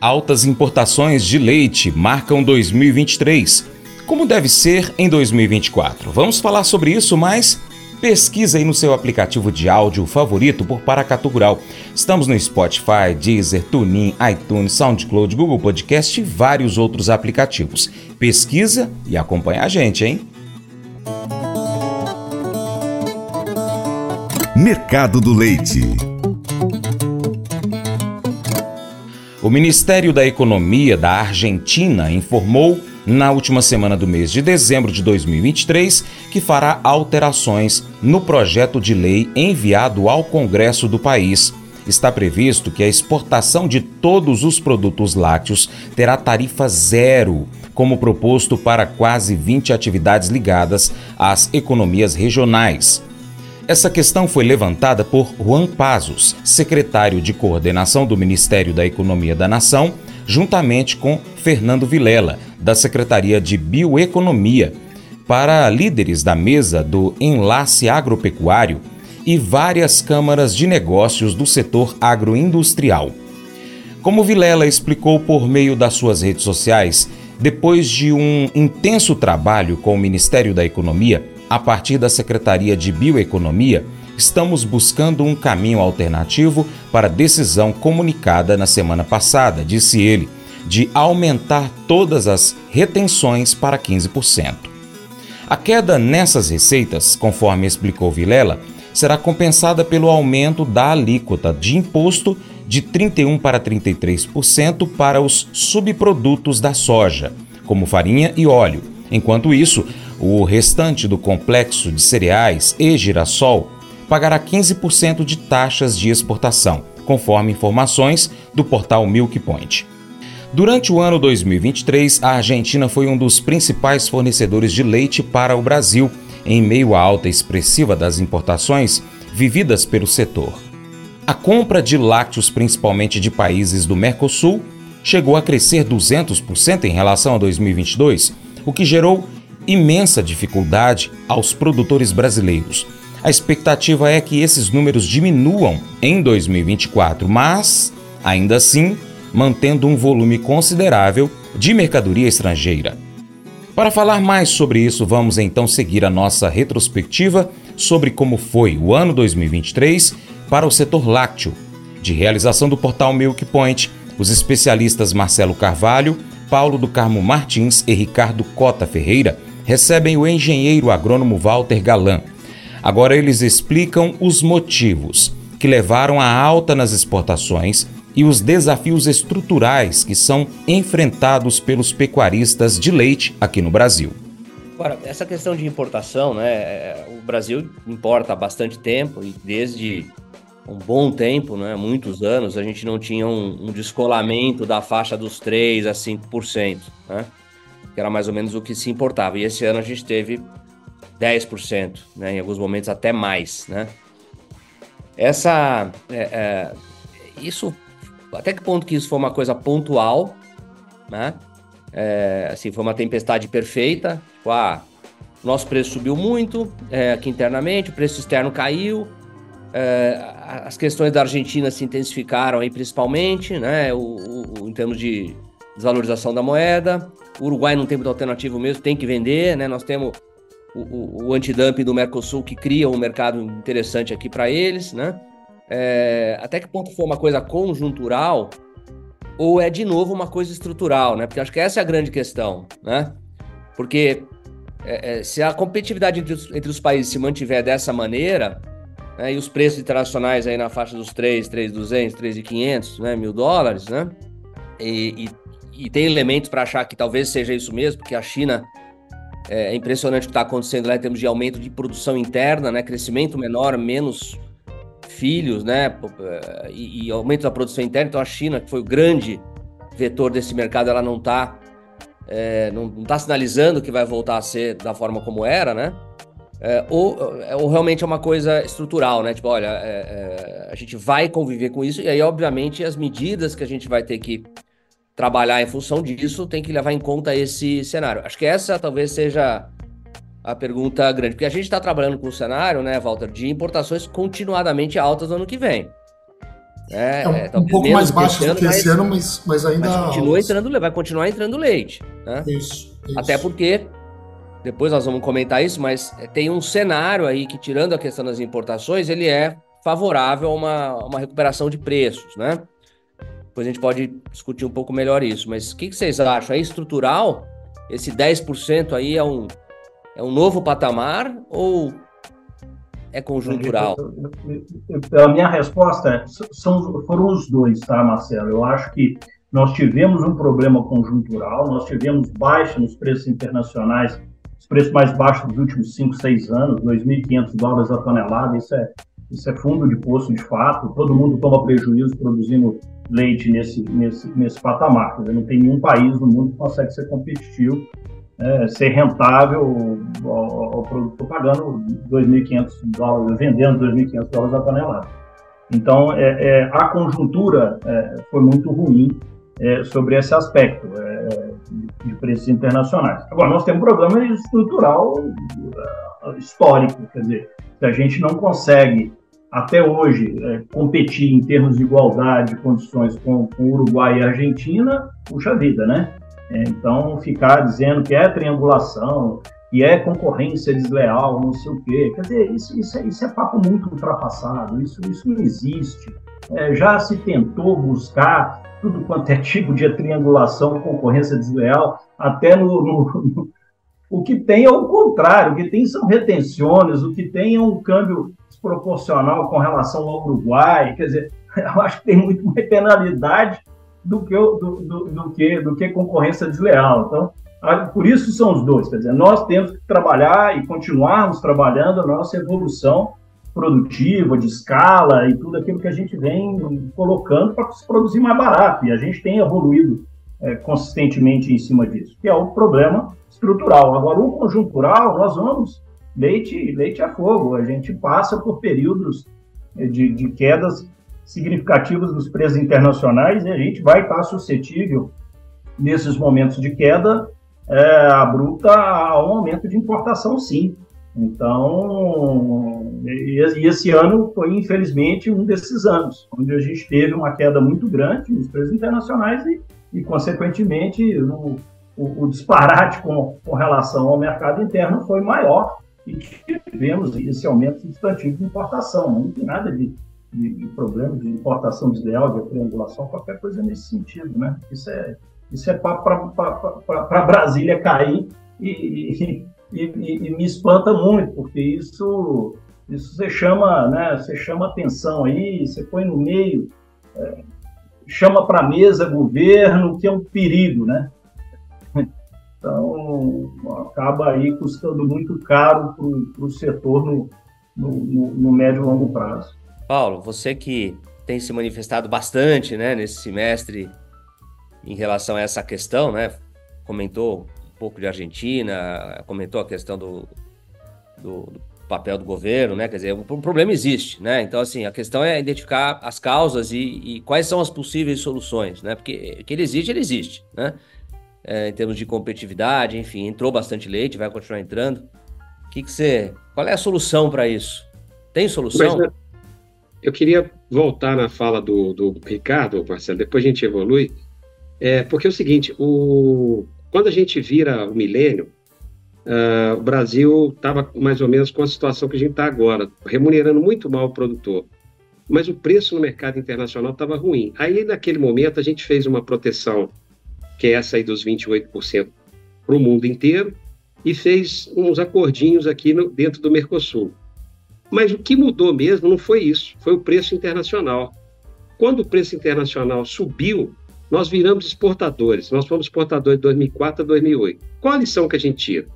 Altas importações de leite marcam 2023. Como deve ser em 2024? Vamos falar sobre isso, mas pesquisa aí no seu aplicativo de áudio favorito por Paracatu Rural. Estamos no Spotify, Deezer, TuneIn, iTunes, SoundCloud, Google Podcast e vários outros aplicativos. Pesquisa e acompanha a gente, hein? Mercado do Leite. O Ministério da Economia da Argentina informou na última semana do mês de dezembro de 2023 que fará alterações no projeto de lei enviado ao Congresso do país. Está previsto que a exportação de todos os produtos lácteos terá tarifa zero, como proposto para quase 20 atividades ligadas às economias regionais. Essa questão foi levantada por Juan Pazos, secretário de coordenação do Ministério da Economia da Nação, juntamente com Fernando Vilela, da Secretaria de Bioeconomia, para líderes da mesa do Enlace Agropecuário e várias câmaras de negócios do setor agroindustrial. Como Vilela explicou por meio das suas redes sociais, depois de um intenso trabalho com o Ministério da Economia, a partir da Secretaria de Bioeconomia, estamos buscando um caminho alternativo para a decisão comunicada na semana passada, disse ele, de aumentar todas as retenções para 15%. A queda nessas receitas, conforme explicou Vilela, será compensada pelo aumento da alíquota de imposto de 31 para 33% para os subprodutos da soja, como farinha e óleo. Enquanto isso, o restante do complexo de cereais e girassol pagará 15% de taxas de exportação, conforme informações do portal Milk Point. Durante o ano 2023, a Argentina foi um dos principais fornecedores de leite para o Brasil, em meio à alta expressiva das importações vividas pelo setor. A compra de lácteos, principalmente de países do Mercosul, chegou a crescer 200% em relação a 2022, o que gerou imensa dificuldade aos produtores brasileiros. A expectativa é que esses números diminuam em 2024, mas, ainda assim, mantendo um volume considerável de mercadoria estrangeira. Para falar mais sobre isso, vamos então seguir a nossa retrospectiva sobre como foi o ano 2023 para o setor lácteo. De realização do portal Milk Point, os especialistas Marcelo Carvalho, Paulo do Carmo Martins e Ricardo Cota Ferreira recebem o engenheiro agrônomo Walter Galan. Agora eles explicam os motivos que levaram à alta nas exportações e os desafios estruturais que são enfrentados pelos pecuaristas de leite aqui no Brasil. Agora, essa questão de importação, né? É, o Brasil importa há bastante tempo e desde um bom tempo, né, muitos anos, a gente não tinha um, um descolamento da faixa dos 3 a 5%. Né? Que era mais ou menos o que se importava. E esse ano a gente teve 10%, né? em alguns momentos até mais. Né? Essa. É, é, isso. Até que ponto que isso foi uma coisa pontual, né? É, assim, foi uma tempestade perfeita. Tipo, ah, nosso preço subiu muito é, aqui internamente, o preço externo caiu. É, as questões da Argentina se intensificaram aí principalmente, né? O, o, em termos de desvalorização da moeda. O Uruguai não tem muita alternativa mesmo, tem que vender, né? Nós temos o, o, o antidumping do Mercosul que cria um mercado interessante aqui para eles, né? É, até que ponto foi uma coisa conjuntural ou é de novo uma coisa estrutural, né? Porque acho que essa é a grande questão, né? Porque é, é, se a competitividade entre os, entre os, países se mantiver dessa maneira, né, e os preços internacionais aí na faixa dos 3, 3,200, 3,500, né, mil dólares, né? E, e e tem elementos para achar que talvez seja isso mesmo, porque a China é, é impressionante o que está acontecendo lá em termos de aumento de produção interna, né? Crescimento menor, menos filhos, né? E, e aumento da produção interna. Então a China, que foi o grande vetor desse mercado, ela não está é, não, não tá sinalizando que vai voltar a ser da forma como era, né? É, ou, é, ou, realmente é uma coisa estrutural, né? Tipo, olha, é, é, a gente vai conviver com isso, e aí, obviamente, as medidas que a gente vai ter que trabalhar em função disso, tem que levar em conta esse cenário. Acho que essa talvez seja a pergunta grande, porque a gente está trabalhando com um cenário, né, Walter, de importações continuadamente altas no ano que vem. É, é, um, é, um pouco mais baixo do que esse ano, mas, mas ainda. Mas continua entrando, vai continuar entrando leite. Né? Isso, isso. Até porque, depois nós vamos comentar isso, mas tem um cenário aí que, tirando a questão das importações, ele é favorável a uma, uma recuperação de preços, né? Depois a gente pode discutir um pouco melhor isso. Mas o que, que vocês acham? É estrutural? Esse 10% aí é um, é um novo patamar ou é conjuntural? A minha resposta é, são, foram os dois, tá, Marcelo? Eu acho que nós tivemos um problema conjuntural, nós tivemos baixa nos preços internacionais, os preços mais baixos dos últimos 5, 6 anos, 2.500 dólares a tonelada, isso é, isso é fundo de poço de fato, todo mundo toma prejuízo produzindo leite nesse, nesse, nesse patamar. Dizer, não tem nenhum país no mundo que consegue ser competitivo, é, ser rentável ao, ao produtor pagando 2.500 dólares, vendendo 2.500 dólares a tonelada. Então, é, é, a conjuntura é, foi muito ruim é, sobre esse aspecto é, de preços internacionais. Agora, nós temos um problema estrutural histórico, quer dizer, se a gente não consegue até hoje é, competir em termos de igualdade de condições com, com Uruguai e Argentina, puxa vida, né? É, então, ficar dizendo que é triangulação, que é concorrência desleal, não sei o quê, quer dizer, isso, isso, é, isso é papo muito ultrapassado, isso, isso não existe. É, já se tentou buscar tudo quanto é tipo de triangulação, concorrência desleal, até no, no, no o que tem é o contrário, o que tem são retenções, o que tem é um câmbio desproporcional com relação ao Uruguai. Quer dizer, eu acho que tem muito mais penalidade do que, do, do, do, que, do que concorrência desleal. Então, por isso são os dois. Quer dizer, nós temos que trabalhar e continuarmos trabalhando a nossa evolução produtiva, de escala e tudo aquilo que a gente vem colocando para se produzir mais barato. E a gente tem evoluído é, consistentemente em cima disso, que é o problema estrutural. Agora, o conjuntural, nós vamos leite, leite a fogo. A gente passa por períodos de, de quedas significativas dos preços internacionais e a gente vai estar suscetível, nesses momentos de queda é, abrupta, a um aumento de importação, sim. Então, e, esse ano foi, infelizmente, um desses anos, onde a gente teve uma queda muito grande nos preços internacionais e, e consequentemente, o, o, o disparate com, com relação ao mercado interno foi maior e tivemos esse aumento substantivo de importação. Não tem nada de, de, de problema de importação desleal, de triangulação, qualquer coisa nesse sentido. Né? Isso é, isso é para Brasília cair e, e, e, e, me espanta muito, porque isso, isso você chama, né, você chama atenção aí, você põe no meio, é, chama para a mesa governo, que é um perigo, né? Então, acaba aí custando muito caro para o setor no, no, no, médio e longo prazo. Paulo, você que tem se manifestado bastante né, nesse semestre em relação a essa questão, né? Comentou um pouco de Argentina, comentou a questão do, do, do papel do governo, né? Quer dizer, o problema existe, né? Então, assim, a questão é identificar as causas e, e quais são as possíveis soluções, né? Porque que ele existe, ele existe, né? é, em termos de competitividade, enfim, entrou bastante leite, vai continuar entrando. O que, que você. Qual é a solução para isso? Tem solução? Mas, né, eu queria voltar na fala do, do Ricardo, Marcelo, depois a gente evolui, é, porque é o seguinte, o, quando a gente vira o milênio, uh, o Brasil estava mais ou menos com a situação que a gente está agora, remunerando muito mal o produtor, mas o preço no mercado internacional estava ruim. Aí, naquele momento, a gente fez uma proteção que é essa aí dos 28% para o mundo inteiro, e fez uns acordinhos aqui no, dentro do Mercosul. Mas o que mudou mesmo não foi isso, foi o preço internacional. Quando o preço internacional subiu, nós viramos exportadores. Nós fomos exportadores de 2004 a 2008. Qual a lição que a gente tira?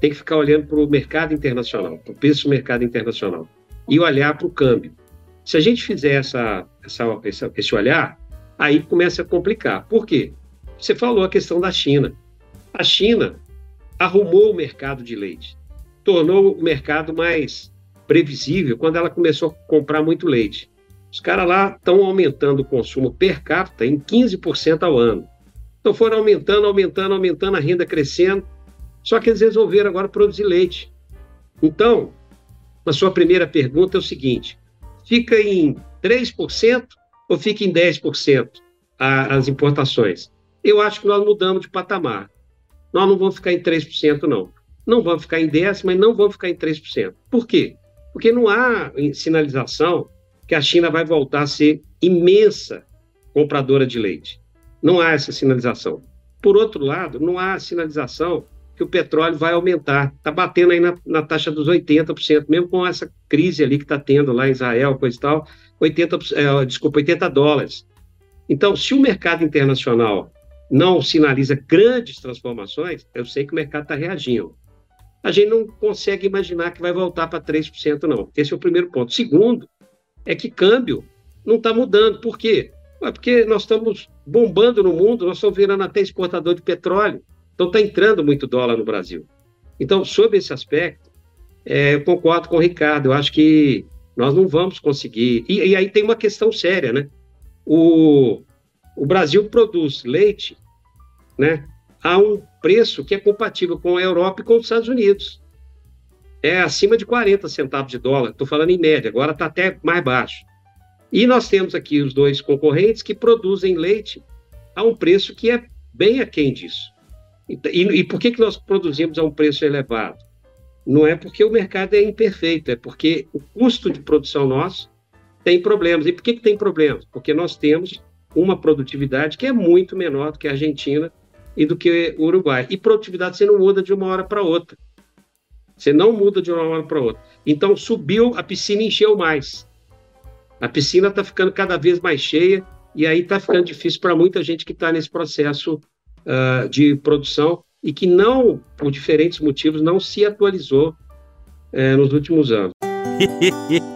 Tem que ficar olhando para o mercado internacional, para o preço do mercado internacional, e olhar para o câmbio. Se a gente fizer essa, essa, essa, esse olhar, aí começa a complicar. Por quê? Você falou a questão da China. A China arrumou o mercado de leite, tornou o mercado mais previsível quando ela começou a comprar muito leite. Os caras lá estão aumentando o consumo per capita em 15% ao ano. Então foram aumentando, aumentando, aumentando, a renda crescendo. Só que eles resolveram agora produzir leite. Então, a sua primeira pergunta é o seguinte: fica em 3% ou fica em 10% a, as importações? Eu acho que nós mudamos de patamar. Nós não vamos ficar em 3%, não. Não vamos ficar em 10%, mas não vamos ficar em 3%. Por quê? Porque não há sinalização que a China vai voltar a ser imensa compradora de leite. Não há essa sinalização. Por outro lado, não há sinalização que o petróleo vai aumentar. Está batendo aí na, na, taxa dos 80%, mesmo com essa crise ali que está tendo lá em Israel, coisa e tal, 80, é, desculpa, 80 dólares. Então, se o mercado internacional não sinaliza grandes transformações, eu sei que o mercado está reagindo. A gente não consegue imaginar que vai voltar para 3%, não. Esse é o primeiro ponto. Segundo, é que câmbio não está mudando. Por quê? Porque nós estamos bombando no mundo, nós estamos virando até exportador de petróleo. Então está entrando muito dólar no Brasil. Então, sob esse aspecto, é, eu concordo com o Ricardo. Eu acho que nós não vamos conseguir. E, e aí tem uma questão séria, né? O, o Brasil produz leite, né? A um preço que é compatível com a Europa e com os Estados Unidos. É acima de 40 centavos de dólar. Estou falando em média. Agora está até mais baixo. E nós temos aqui os dois concorrentes que produzem leite a um preço que é bem aquém disso. E, e, e, por que, que nós produzimos a um preço elevado? Não é porque o mercado é imperfeito, é porque o custo de produção nosso tem problemas. E por que, que tem problemas? Porque nós temos uma produtividade que é muito menor do que a Argentina e do que o Uruguai. E produtividade você não muda de uma hora para outra. Você não muda de uma hora para outra. Então subiu, a piscina encheu mais. A piscina está ficando cada vez mais cheia e aí está ficando difícil para muita gente que está nesse processo uh, de produção e que não, por diferentes motivos, não se atualizou uh, nos últimos anos.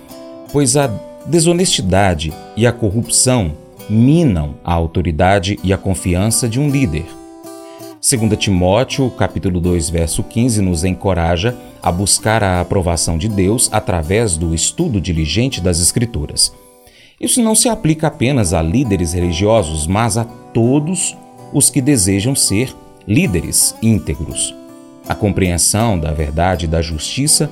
pois a desonestidade e a corrupção minam a autoridade e a confiança de um líder. 2 Timóteo, capítulo 2, verso 15, nos encoraja a buscar a aprovação de Deus através do estudo diligente das Escrituras. Isso não se aplica apenas a líderes religiosos, mas a todos os que desejam ser líderes íntegros. A compreensão da verdade e da justiça